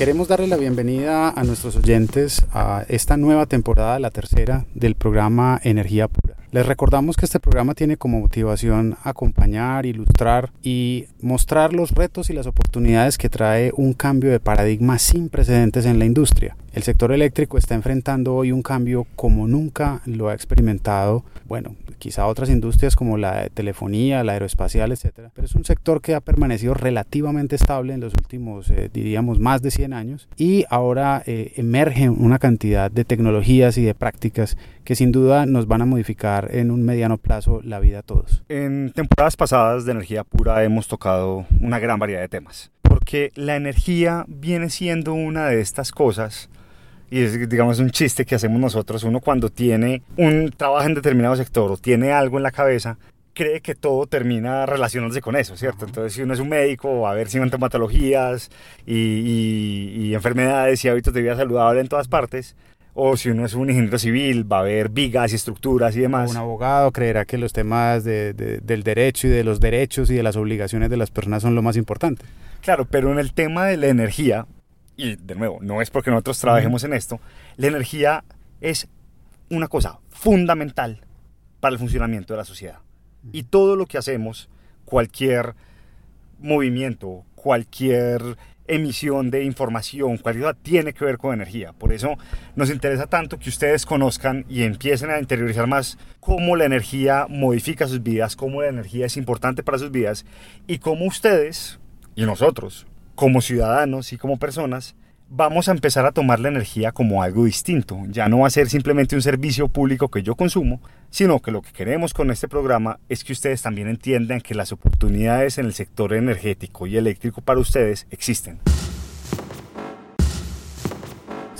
Queremos darle la bienvenida a nuestros oyentes a esta nueva temporada, la tercera, del programa Energía Pura. Les recordamos que este programa tiene como motivación acompañar, ilustrar y mostrar los retos y las oportunidades que trae un cambio de paradigma sin precedentes en la industria. El sector eléctrico está enfrentando hoy un cambio como nunca lo ha experimentado, bueno, quizá otras industrias como la telefonía, la aeroespacial, etcétera, pero es un sector que ha permanecido relativamente estable en los últimos, eh, diríamos, más de 100 años y ahora eh, emergen una cantidad de tecnologías y de prácticas que sin duda nos van a modificar en un mediano plazo la vida a todos. En temporadas pasadas de energía pura hemos tocado una gran variedad de temas, porque la energía viene siendo una de estas cosas y es digamos un chiste que hacemos nosotros, uno cuando tiene un trabajo en determinado sector o tiene algo en la cabeza, cree que todo termina relacionándose con eso, ¿cierto? Entonces, si uno es un médico, va a ver sintomatologías y, y, enfermedades y hábitos de vida saludable en todas partes. O si uno es un ingeniero civil, va a haber vigas y estructuras y demás. Un abogado creerá que los temas de, del derecho y de los derechos y de las obligaciones de las personas son lo más importante. Claro, pero en el tema de la energía, y de nuevo, no es porque nosotros trabajemos en esto, la energía es una cosa fundamental para el funcionamiento de la sociedad. Y todo lo que hacemos, cualquier movimiento, cualquier emisión de información, cualquier tiene que ver con energía. Por eso nos interesa tanto que ustedes conozcan y empiecen a interiorizar más cómo la energía modifica sus vidas, cómo la energía es importante para sus vidas y cómo ustedes y nosotros como ciudadanos y como personas, vamos a empezar a tomar la energía como algo distinto. Ya no va a ser simplemente un servicio público que yo consumo, sino que lo que queremos con este programa es que ustedes también entiendan que las oportunidades en el sector energético y eléctrico para ustedes existen.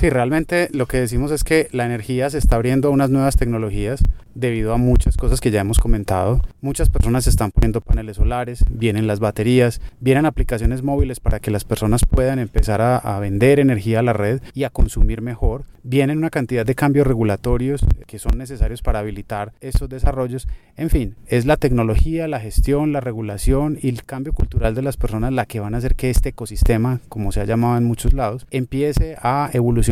Sí, realmente lo que decimos es que la energía se está abriendo a unas nuevas tecnologías debido a muchas cosas que ya hemos comentado. Muchas personas están poniendo paneles solares, vienen las baterías, vienen aplicaciones móviles para que las personas puedan empezar a, a, vender energía a la red y a consumir mejor. Vienen una cantidad de cambios regulatorios que son necesarios para habilitar esos desarrollos. En fin, es la tecnología, la gestión, la regulación y el cambio cultural de las personas la que van a hacer que este ecosistema, como se ha llamado en muchos lados, empiece a evolucionar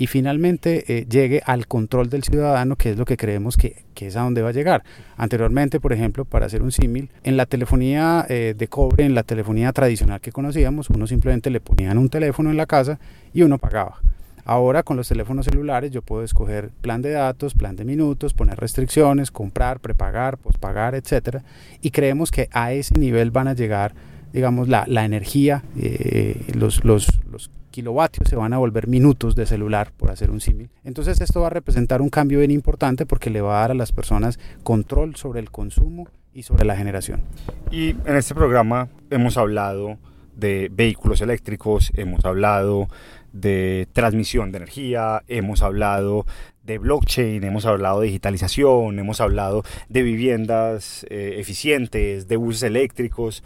y finalmente eh, llegue al control del ciudadano, que es lo que creemos que, que, es a donde va a llegar. Anteriormente, por ejemplo, para hacer un símil, en la telefonía eh, de cobre, en la telefonía tradicional que conocíamos, uno simplemente le ponían un teléfono en la casa y uno pagaba. Ahora con los teléfonos celulares yo puedo escoger plan de datos, plan de minutos, poner restricciones, comprar, prepagar, pospagar, etcétera. Y creemos que a ese nivel van a llegar, digamos, la, la energía, eh, los, los kilovatios se van a volver minutos de celular, por hacer un símil. Entonces esto va a representar un cambio bien importante porque le va a dar a las personas control sobre el consumo y sobre la generación. Y en este programa hemos hablado de vehículos eléctricos, hemos hablado de transmisión de energía, hemos hablado de blockchain, hemos hablado de digitalización, hemos hablado de viviendas eh, eficientes, de buses eléctricos.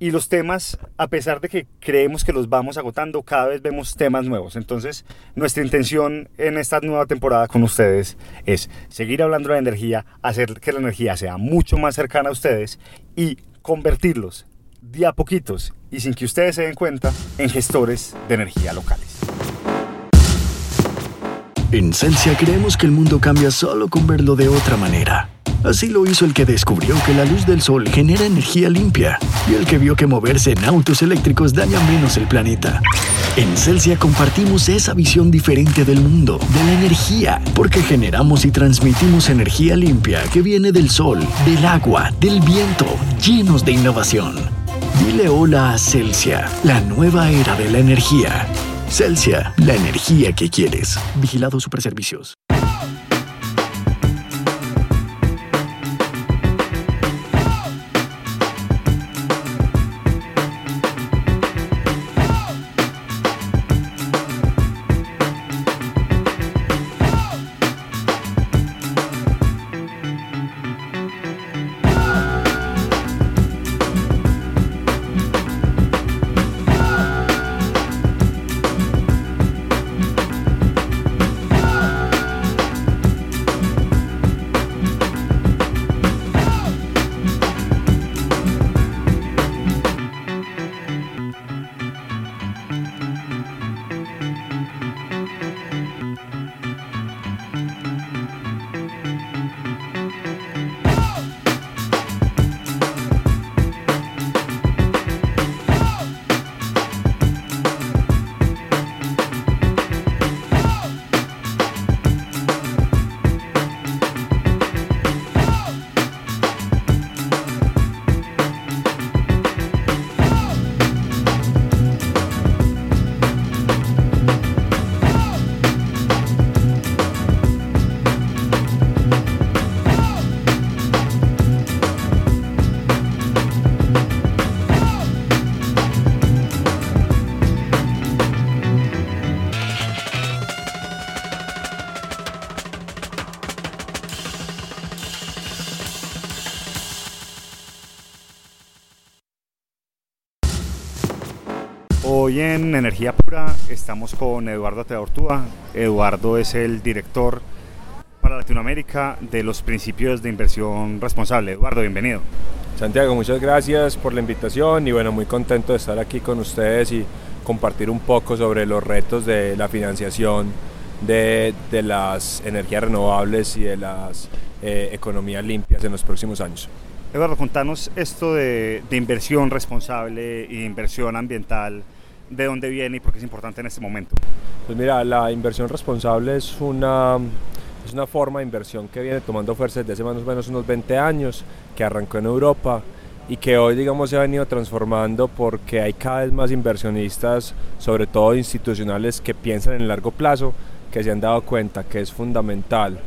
Y los temas, a pesar de que creemos que los vamos agotando, cada vez vemos temas nuevos. Entonces, nuestra intención en esta nueva temporada con ustedes es seguir hablando de energía, hacer que la energía sea mucho más cercana a ustedes y convertirlos de a poquitos y sin que ustedes se den cuenta en gestores de energía locales. En Celsia creemos que el mundo cambia solo con verlo de otra manera. Así lo hizo el que descubrió que la luz del sol genera energía limpia y el que vio que moverse en autos eléctricos daña menos el planeta. En Celsia compartimos esa visión diferente del mundo, de la energía, porque generamos y transmitimos energía limpia que viene del sol, del agua, del viento, llenos de innovación. Dile hola a Celsia, la nueva era de la energía. Celsia, la energía que quieres. Vigilado Superservicios. Hoy en Energía Pura estamos con Eduardo Teortúa. Eduardo es el director para Latinoamérica de los principios de inversión responsable. Eduardo, bienvenido. Santiago, muchas gracias por la invitación y bueno, muy contento de estar aquí con ustedes y compartir un poco sobre los retos de la financiación de, de las energías renovables y de las eh, economías limpias en los próximos años. Eduardo, contanos esto de, de inversión responsable e inversión ambiental, de dónde viene y por qué es importante en este momento. Pues mira, la inversión responsable es una, es una forma de inversión que viene tomando fuerza desde hace más o menos unos 20 años, que arrancó en Europa y que hoy digamos se ha venido transformando porque hay cada vez más inversionistas, sobre todo institucionales que piensan en el largo plazo, que se han dado cuenta que es fundamental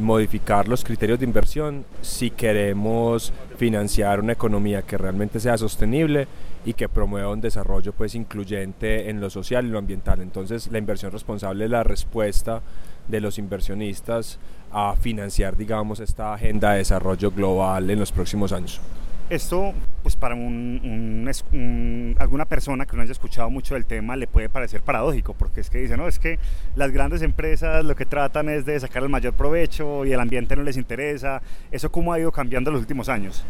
modificar los criterios de inversión si queremos financiar una economía que realmente sea sostenible y que promueva un desarrollo pues incluyente en lo social y lo ambiental. Entonces la inversión responsable es la respuesta de los inversionistas a financiar digamos esta agenda de desarrollo global en los próximos años. Esto, pues para un, un, un, alguna persona que no haya escuchado mucho del tema le puede parecer paradójico, porque es que dice, no, es que las grandes empresas lo que tratan es de sacar el mayor provecho y el ambiente no les interesa. ¿Eso cómo ha ido cambiando en los últimos años?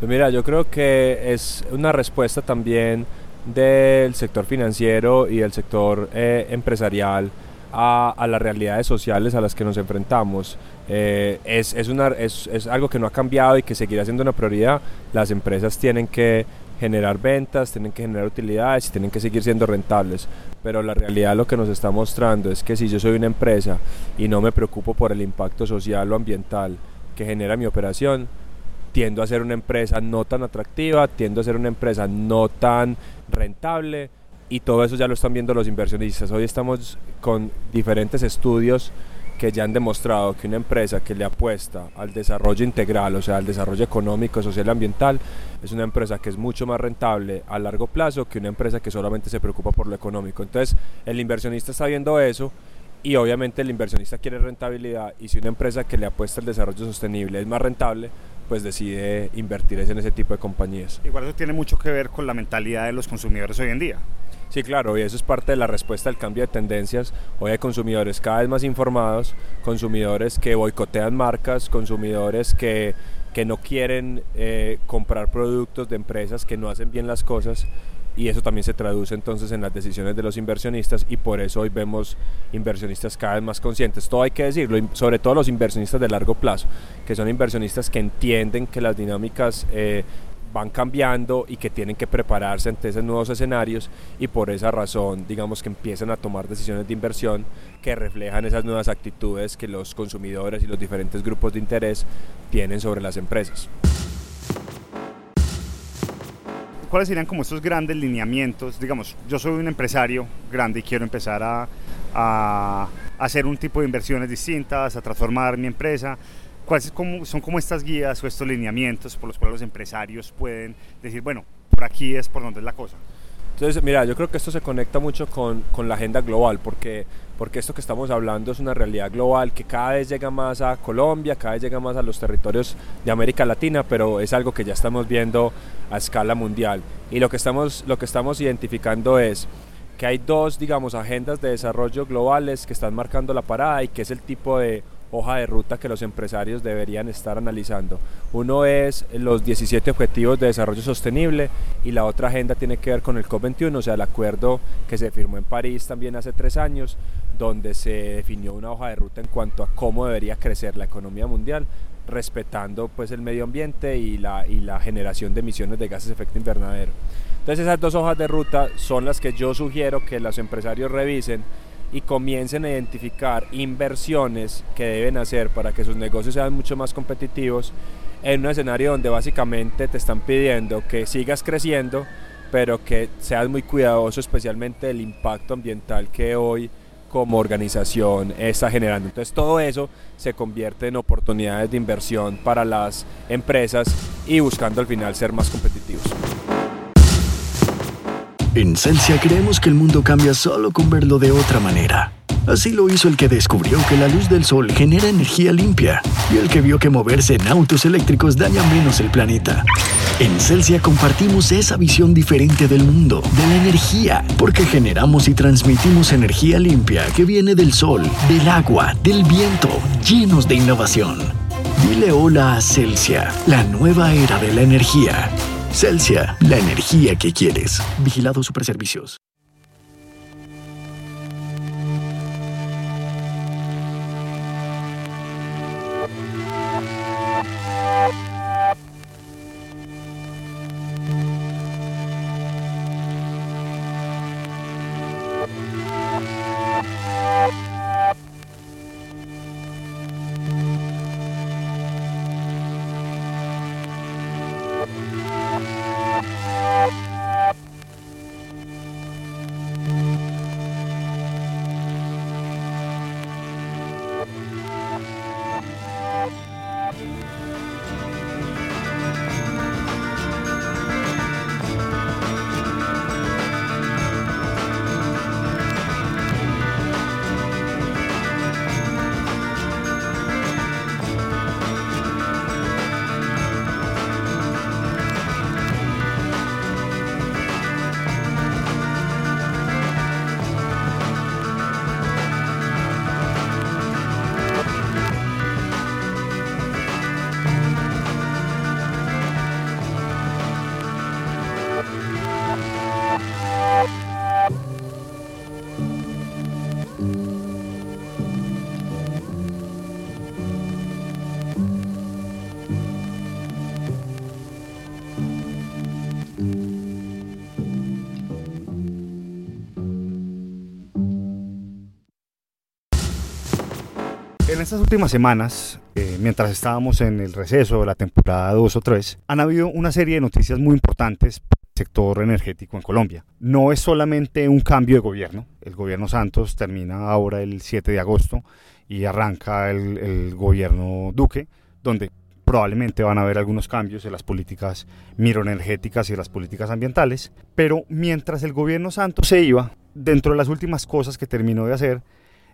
Pues mira, yo creo que es una respuesta también del sector financiero y del sector eh, empresarial a, las realidades sociales a las que nos enfrentamos. Eh, es, es, una, es, es, algo que no ha cambiado y que seguirá siendo una prioridad. Las empresas tienen que generar ventas, tienen que generar utilidades y tienen que seguir siendo rentables. Pero la realidad lo que nos está mostrando es que si yo soy una empresa y no me preocupo por el impacto social o ambiental que genera mi operación, tiendo a ser una empresa no tan atractiva, tiendo a ser una empresa no tan rentable y todo eso ya lo están viendo los inversionistas. Hoy estamos con diferentes estudios que ya han demostrado que una empresa que le apuesta al desarrollo integral, o sea, al desarrollo económico, social y ambiental, es una empresa que es mucho más rentable a largo plazo que una empresa que solamente se preocupa por lo económico. Entonces, el inversionista está viendo eso y obviamente el inversionista quiere rentabilidad y si una empresa que le apuesta al desarrollo sostenible es más rentable, pues decide invertir en ese tipo de compañías. Igual eso tiene mucho que ver con la mentalidad de los consumidores hoy en día. Sí, claro, y eso es parte de la respuesta al cambio de tendencias. Hoy hay consumidores cada vez más informados, consumidores que boicotean marcas, consumidores que, que no quieren eh, comprar productos de empresas que no hacen bien las cosas y eso también se traduce entonces en las decisiones de los inversionistas y por eso hoy vemos inversionistas cada vez más conscientes. Todo hay que decirlo, sobre todo los inversionistas de largo plazo, que son inversionistas que entienden que las dinámicas eh, van cambiando y que tienen que prepararse ante esos nuevos escenarios y por esa razón digamos que empiezan a tomar decisiones de inversión que reflejan esas nuevas actitudes que los consumidores y los diferentes grupos de interés tienen sobre las empresas. ¿Cuáles serían como estos grandes lineamientos? Digamos, yo soy un empresario grande y quiero empezar a, a hacer un tipo de inversiones distintas, a transformar mi empresa ¿Cuáles son como estas guías o estos lineamientos por los cuales los empresarios pueden decir, bueno, por aquí es por donde es la cosa? Entonces, mira, yo creo que esto se conecta mucho con, con, la agenda global, porque, porque esto que estamos hablando es una realidad global que cada vez llega más a Colombia, cada vez llega más a los territorios de América Latina, pero es algo que ya estamos viendo a escala mundial. Y lo que estamos, lo que estamos identificando es que hay dos, digamos, agendas de desarrollo globales que están marcando la parada y que es el tipo de hoja de ruta que los empresarios deberían estar analizando. Uno es los 17 Objetivos de Desarrollo Sostenible y la otra agenda tiene que ver con el COP21, o sea, el acuerdo que se firmó en París también hace tres años, donde se definió una hoja de ruta en cuanto a cómo debería crecer la economía mundial respetando pues el medio ambiente y la, y la generación de emisiones de gases de efecto invernadero. Entonces esas dos hojas de ruta son las que yo sugiero que los empresarios revisen y comiencen a identificar inversiones que deben hacer para que sus negocios sean mucho más competitivos en un escenario donde básicamente te están pidiendo que sigas creciendo, pero que seas muy cuidadoso especialmente del impacto ambiental que hoy como organización está generando. Entonces todo eso se convierte en oportunidades de inversión para las empresas y buscando al final ser más competitivos. En Celsia creemos que el mundo cambia solo con verlo de otra manera. Así lo hizo el que descubrió que la luz del sol genera energía limpia y el que vio que moverse en autos eléctricos daña menos el planeta. En Celsia compartimos esa visión diferente del mundo, de la energía, porque generamos y transmitimos energía limpia que viene del sol, del agua, del viento, llenos de innovación. Dile hola a Celsia, la nueva era de la energía. Celsia, la energía que quieres. Vigilado Superservicios. Estas últimas semanas, eh, mientras estábamos en el receso de la temporada 2 o 3, han habido una serie de noticias muy importantes para el sector energético en Colombia. No es solamente un cambio de gobierno, el gobierno Santos termina ahora el 7 de agosto y arranca el, el gobierno Duque, donde probablemente van a haber algunos cambios en las políticas miroenergéticas y en las políticas ambientales, pero mientras el gobierno Santos se iba, dentro de las últimas cosas que terminó de hacer,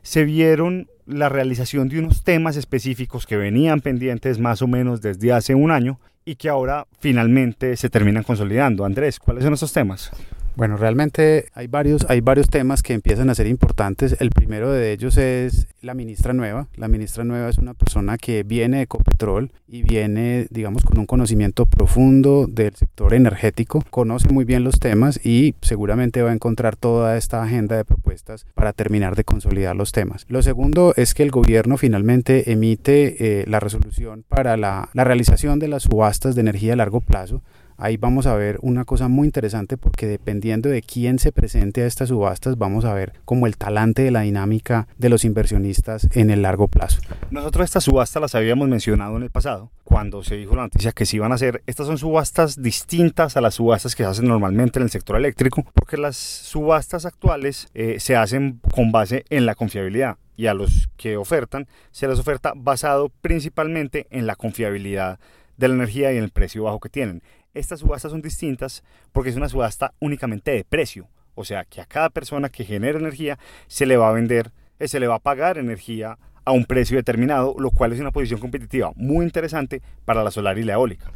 se vieron la realización de unos temas específicos que venían pendientes más o menos desde hace un año y que ahora finalmente se terminan consolidando. Andrés, ¿cuáles son esos temas? Bueno, realmente hay varios, hay varios temas que empiezan a ser importantes. El primero de ellos es la ministra nueva. La ministra nueva es una persona que viene de Ecopetrol y viene, digamos, con un conocimiento profundo del sector energético, conoce muy bien los temas y seguramente va a encontrar toda esta agenda de propuestas para terminar de consolidar los temas. Lo segundo es que el gobierno finalmente emite eh, la resolución para la, la realización de las subastas de energía a largo plazo ahí vamos a ver una cosa muy interesante porque dependiendo de quién se presente a estas subastas vamos a ver como el talante de la dinámica de los inversionistas en el largo plazo. Nosotros estas subastas las habíamos mencionado en el pasado cuando se dijo la noticia que se iban a hacer. Estas son subastas distintas a las subastas que se hacen normalmente en el sector eléctrico porque las subastas actuales eh, se hacen con base en la confiabilidad y a los que ofertan se les oferta basado principalmente en la confiabilidad de la energía y en el precio bajo que tienen. Estas subastas son distintas porque es una subasta únicamente de precio, o sea que a cada persona que genera energía se le va a vender, eh, se le va a pagar energía a un precio determinado, lo cual es una posición competitiva muy interesante para la solar y la eólica.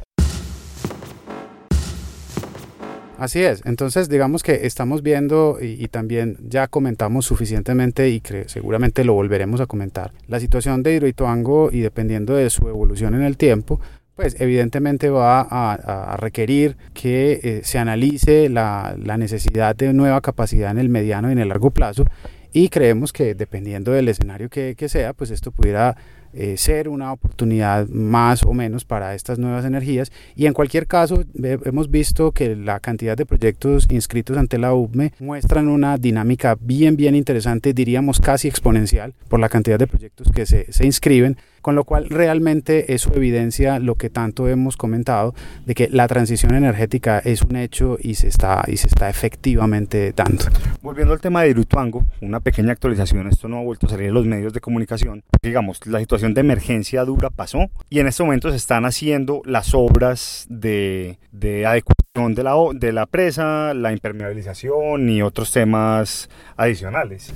Así es, entonces digamos que estamos viendo y, también ya comentamos suficientemente y que seguramente lo volveremos a comentar. La situación de Hidroituango y dependiendo de su evolución en el tiempo, pues evidentemente va a, requerir que eh, se analice la, necesidad de nueva capacidad en el mediano y en el largo plazo. Y creemos que dependiendo del escenario que, que sea, pues esto pudiera eh, ser una oportunidad más o menos para estas nuevas energías. Y en cualquier caso hemos visto que la cantidad de proyectos inscritos ante la UBME muestran una dinámica bien bien interesante diríamos casi exponencial por la cantidad de proyectos que se, se inscriben con lo cual realmente eso evidencia lo que tanto hemos comentado de que la transición energética es un hecho y se está, y se está efectivamente dando. Volviendo al tema de Hidroituango, una pequeña actualización, esto no ha vuelto a salir en los medios de comunicación, digamos, la situación de emergencia dura pasó y en este momento se están haciendo las obras de, de adecuación de la, de la presa, la impermeabilización y otros temas adicionales.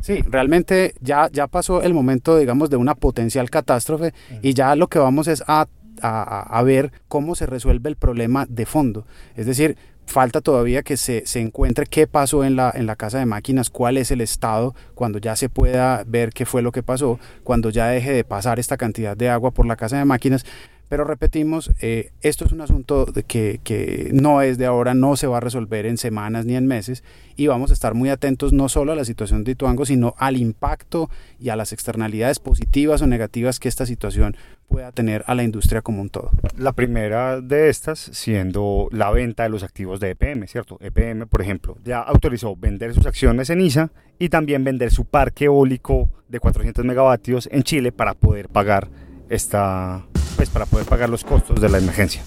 Sí, realmente ya, ya pasó el momento, digamos, de una potencial catástrofe y ya lo que vamos es a, a, a ver cómo se resuelve el problema de fondo. Es decir, falta todavía que se, se, encuentre qué pasó en la, en la casa de máquinas, cuál es el estado, cuando ya se pueda ver qué fue lo que pasó, cuando ya deje de pasar esta cantidad de agua por la casa de máquinas. Pero repetimos, eh, esto es un asunto de que, no es de ahora, no se va a resolver en semanas ni en meses y vamos a estar muy atentos no solo a la situación de Ituango, sino al impacto y a las externalidades positivas o negativas que esta situación pueda tener a la industria como un todo. La primera de estas siendo la venta de los activos de EPM, ¿cierto? EPM, por ejemplo, ya autorizó vender sus acciones en ISA y también vender su parque eólico de 400 megavatios en Chile para poder pagar esta pues para poder pagar los costos de la emergencia.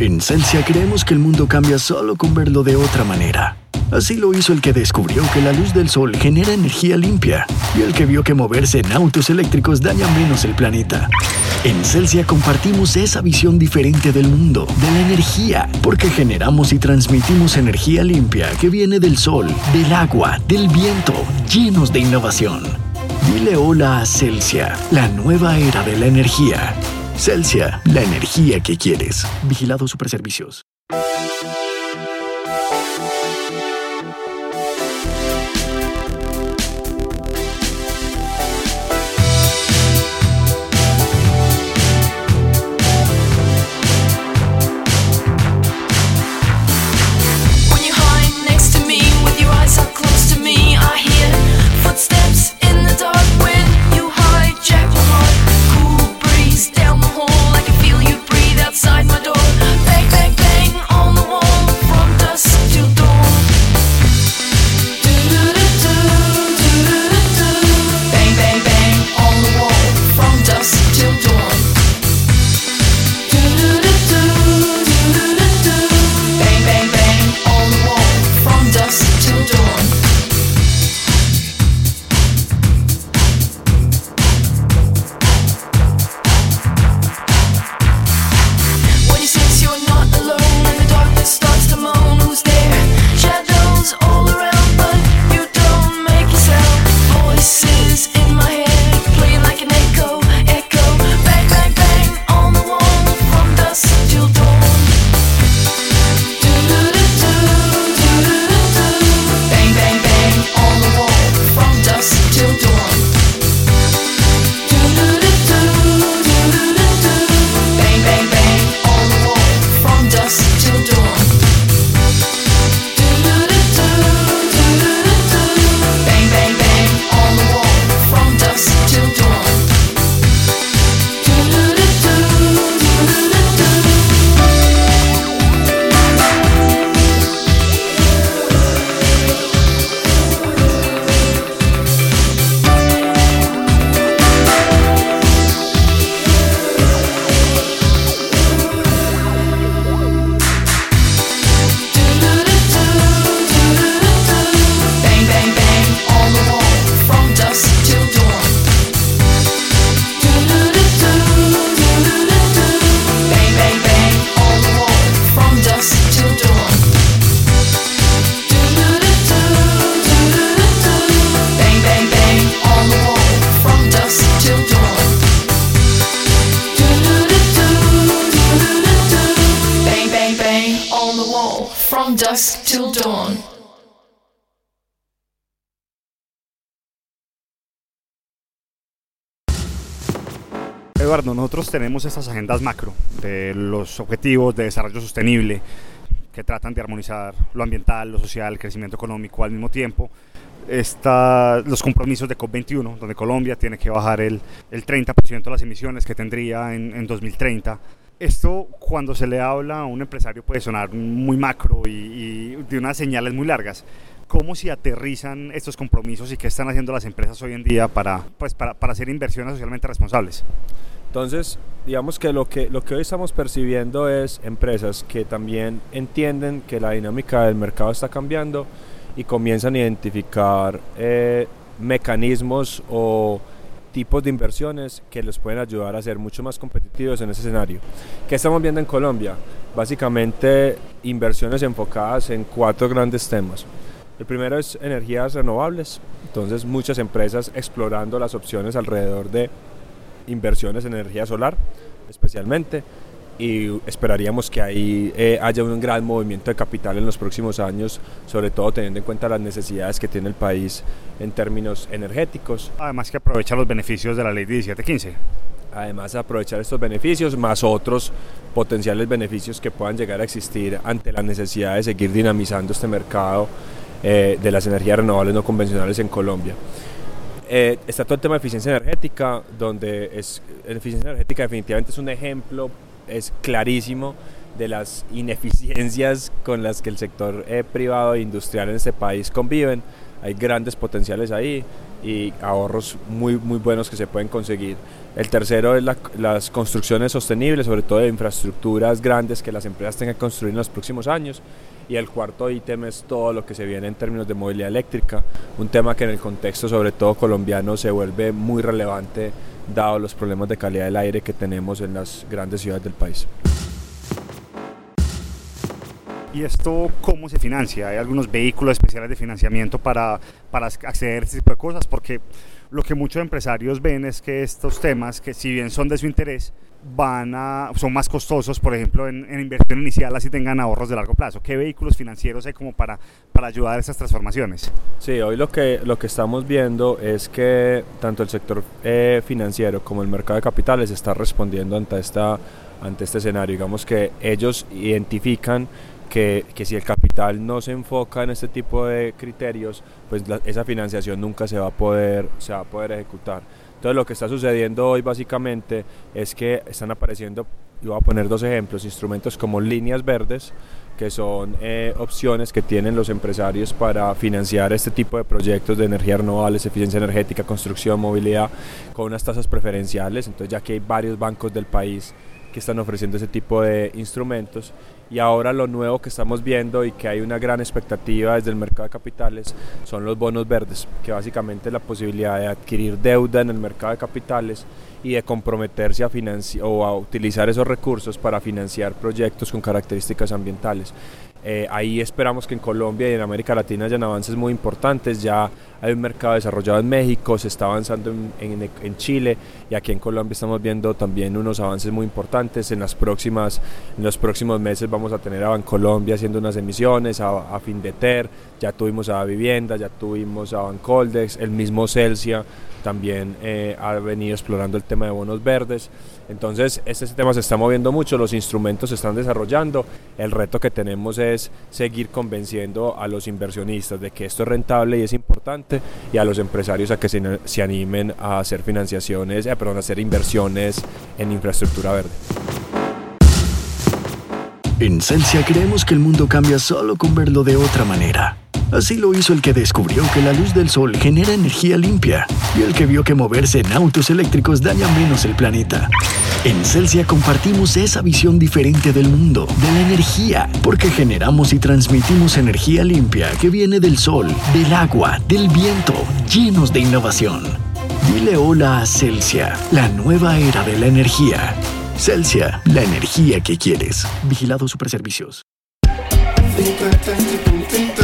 En Celsia creemos que el mundo cambia solo con verlo de otra manera. Así lo hizo el que descubrió que la luz del sol genera energía limpia y el que vio que moverse en autos eléctricos daña menos el planeta. En Celsia compartimos esa visión diferente del mundo, de la energía, porque generamos y transmitimos energía limpia que viene del sol, del agua, del viento, llenos de innovación. Dile hola a Celsia, la nueva era de la energía. Celsia, la energía que quieres. Vigilado Superservicios. Eduardo, nosotros tenemos estas agendas macro de los objetivos de desarrollo sostenible que tratan de armonizar lo ambiental, lo social, el crecimiento económico al mismo tiempo. Está los compromisos de COP21, donde Colombia tiene que bajar el, el 30% de las emisiones que tendría en, en 2030. Esto, cuando se le habla a un empresario, puede sonar muy macro y, y de unas señales muy largas. ¿Cómo se aterrizan estos compromisos y qué están haciendo las empresas hoy en día para, pues, para, para hacer inversiones socialmente responsables? Entonces, digamos que lo, que lo que hoy estamos percibiendo es empresas que también entienden que la dinámica del mercado está cambiando y comienzan a identificar eh, mecanismos o tipos de inversiones que les pueden ayudar a ser mucho más competitivos en ese escenario. ¿Qué estamos viendo en Colombia? Básicamente inversiones enfocadas en cuatro grandes temas. El primero es energías renovables, entonces muchas empresas explorando las opciones alrededor de inversiones en energía solar, especialmente, y esperaríamos que ahí eh, haya un gran movimiento de capital en los próximos años, sobre todo teniendo en cuenta las necesidades que tiene el país en términos energéticos. Además que aprovecha los beneficios de la ley 1715. Además, aprovechar estos beneficios más otros potenciales beneficios que puedan llegar a existir ante la necesidad de seguir dinamizando este mercado eh, de las energías renovables no convencionales en Colombia. Eh, está todo el tema de eficiencia energética, donde es, eficiencia energética definitivamente es un ejemplo, es clarísimo de las ineficiencias con las que el sector eh, privado e industrial en este país conviven. Hay grandes potenciales ahí y ahorros muy, muy buenos que se pueden conseguir. El tercero es la- las construcciones sostenibles, sobre todo de infraestructuras grandes que las empresas tengan que construir en los próximos años. Y el cuarto ítem es todo lo que se viene en términos de movilidad eléctrica, un tema que en el contexto sobre todo colombiano se vuelve muy relevante dado los problemas de calidad del aire que tenemos en las grandes ciudades del país. ¿Y esto cómo se financia? ¿Hay algunos vehículos especiales de financiamiento para, para acceder a este tipo de cosas? Porque lo que muchos empresarios ven es que estos temas, que si bien son de su interés, van a, son más costosos, por ejemplo, en, inversión inicial, así tengan ahorros de largo plazo. ¿Qué vehículos financieros hay como para, para ayudar a esas transformaciones? Sí, hoy lo que, lo que estamos viendo es que tanto el sector eh, financiero como el mercado de capitales está respondiendo ante, esta, ante este escenario. Digamos que ellos identifican que, que si el capital no se enfoca en este tipo de criterios, pues la- esa financiación nunca se va a poder, se va a poder ejecutar. Entonces lo que está sucediendo hoy básicamente es que están apareciendo, y voy a poner dos ejemplos, instrumentos como líneas verdes, que son eh, opciones que tienen los empresarios para financiar este tipo de proyectos de energías renovables, eficiencia energética, construcción, movilidad, con unas tasas preferenciales. Entonces ya que hay varios bancos del país que están ofreciendo ese tipo de instrumentos. Y ahora lo nuevo que estamos viendo y que hay una gran expectativa desde el mercado de capitales son los bonos verdes, que básicamente la posibilidad de adquirir deuda en el mercado de capitales y de comprometerse a financiar o a utilizar esos recursos para financiar proyectos con características ambientales. Eh, ahí esperamos que en Colombia y en América Latina hayan avances muy importantes. Ya hay un mercado desarrollado en México, se está avanzando en, Chile y aquí en Colombia estamos viendo también unos avances muy importantes. En, las próximas, en los próximos meses vamos a tener a Bancolombia haciendo unas emisiones, a, a Findeter, ya tuvimos a Vivienda, ya tuvimos a Bancoldex, el mismo Celsia también eh, ha venido explorando el tema de bonos verdes. Entonces, este tema se está moviendo mucho, los instrumentos se están desarrollando. El reto que tenemos es seguir convenciendo a los inversionistas de que esto es rentable y es importante y a los empresarios a que se, se animen a hacer financiaciones, eh, perdón, a hacer inversiones en infraestructura verde. En Celsia creemos que el mundo cambia solo con verlo de otra manera. Así lo hizo el que descubrió que la luz del sol genera energía limpia y el que vio que moverse en autos eléctricos daña menos el planeta. En Celsia compartimos esa visión diferente del mundo, de la energía, porque generamos y transmitimos energía limpia que viene del sol, del agua, del viento, llenos de innovación. Dile hola a Celsia, la nueva era de la energía. Celsia, la energía que quieres. Vigilado Superservicios. Where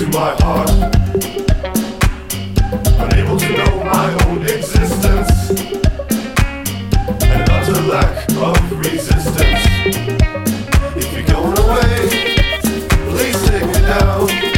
to my heart. Unable to know my own existence. Lack of resistance. If you're going away, please take me down.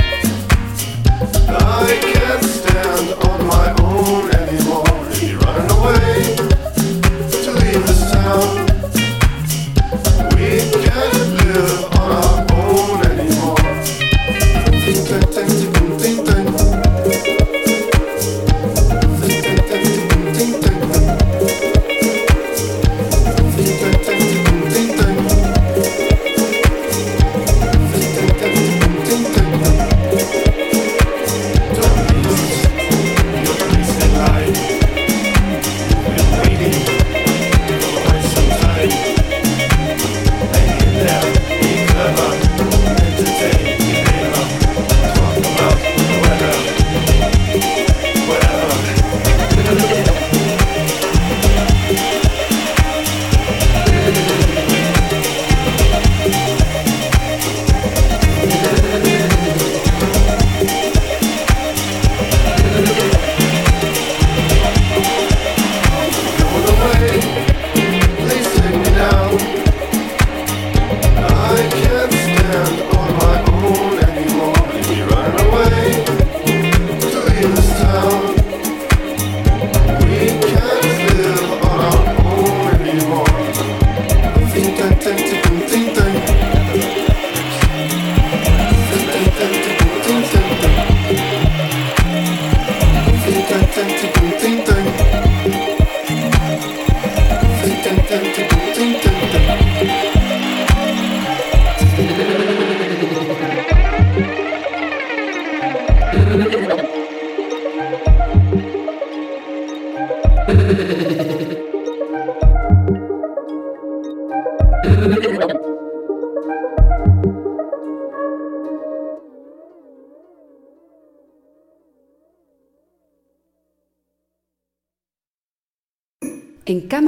something to